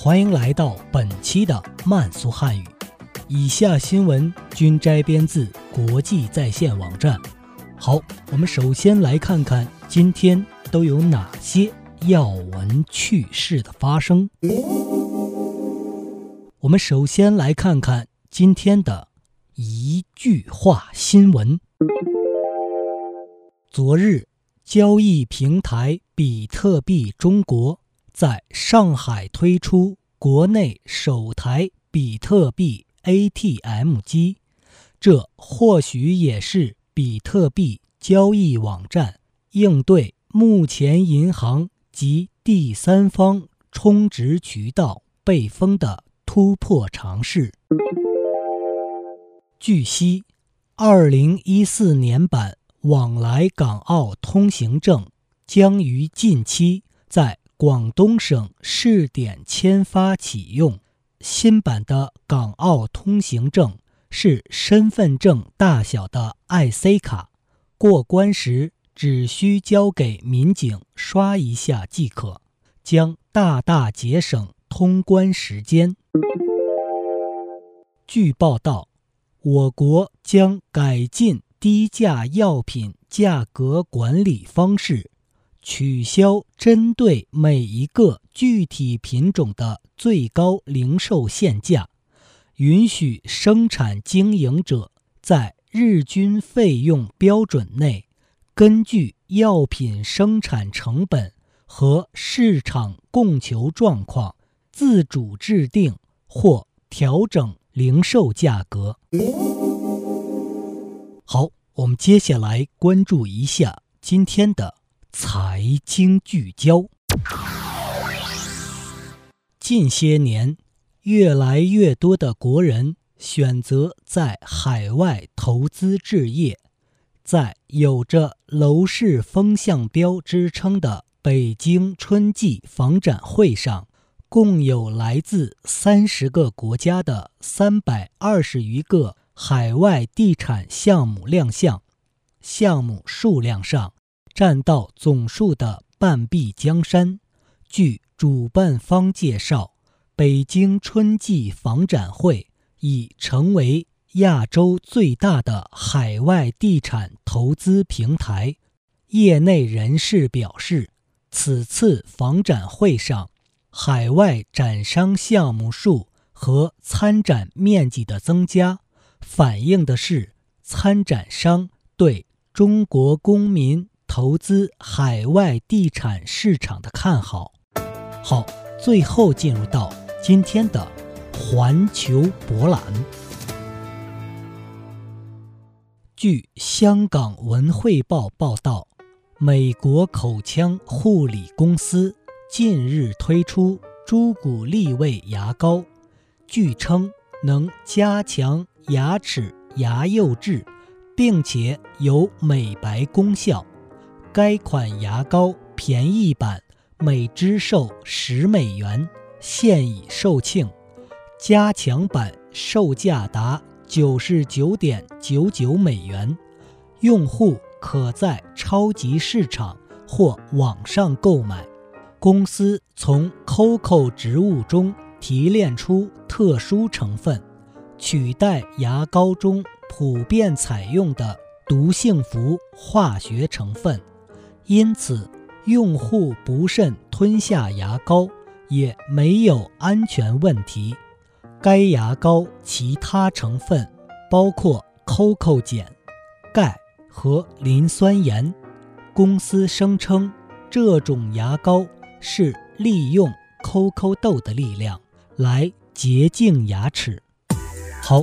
欢迎来到本期的慢速汉语。以下新闻均摘编自国际在线网站。好，我们首先来看看今天都有哪些要闻趣事的发生。我们首先来看看今天的一句话新闻。昨日。交易平台比特币中国在上海推出国内首台比特币 ATM 机，这或许也是比特币交易网站应对目前银行及第三方充值渠道被封的突破尝试。据悉，二零一四年版。往来港澳通行证将于近期在广东省试点签发启用。新版的港澳通行证是身份证大小的 IC 卡，过关时只需交给民警刷一下即可，将大大节省通关时间。据报道，我国将改进。低价药品价格管理方式，取消针对每一个具体品种的最高零售限价，允许生产经营者在日均费用标准内，根据药品生产成本和市场供求状况，自主制定或调整零售价格。好，我们接下来关注一下今天的财经聚焦。近些年，越来越多的国人选择在海外投资置业。在有着“楼市风向标”之称的北京春季房展会上，共有来自三十个国家的三百二十余个。海外地产项目亮相，项目数量上占到总数的半壁江山。据主办方介绍，北京春季房展会已成为亚洲最大的海外地产投资平台。业内人士表示，此次房展会上，海外展商项目数和参展面积的增加。反映的是参展商对中国公民投资海外地产市场的看好。好，最后进入到今天的环球博览。据香港文汇报报道，美国口腔护理公司近日推出朱古力味牙膏，据称能加强。牙齿牙釉质，并且有美白功效。该款牙膏便宜版每支售十美元，现已售罄；加强版售价达九十九点九九美元。用户可在超级市场或网上购买。公司从 COCO 植物中提炼出特殊成分。取代牙膏中普遍采用的毒性氟化学成分，因此用户不慎吞下牙膏也没有安全问题。该牙膏其他成分包括 COCO 碱、钙和磷酸盐。公司声称，这种牙膏是利用 COCO 豆的力量来洁净牙齿。好，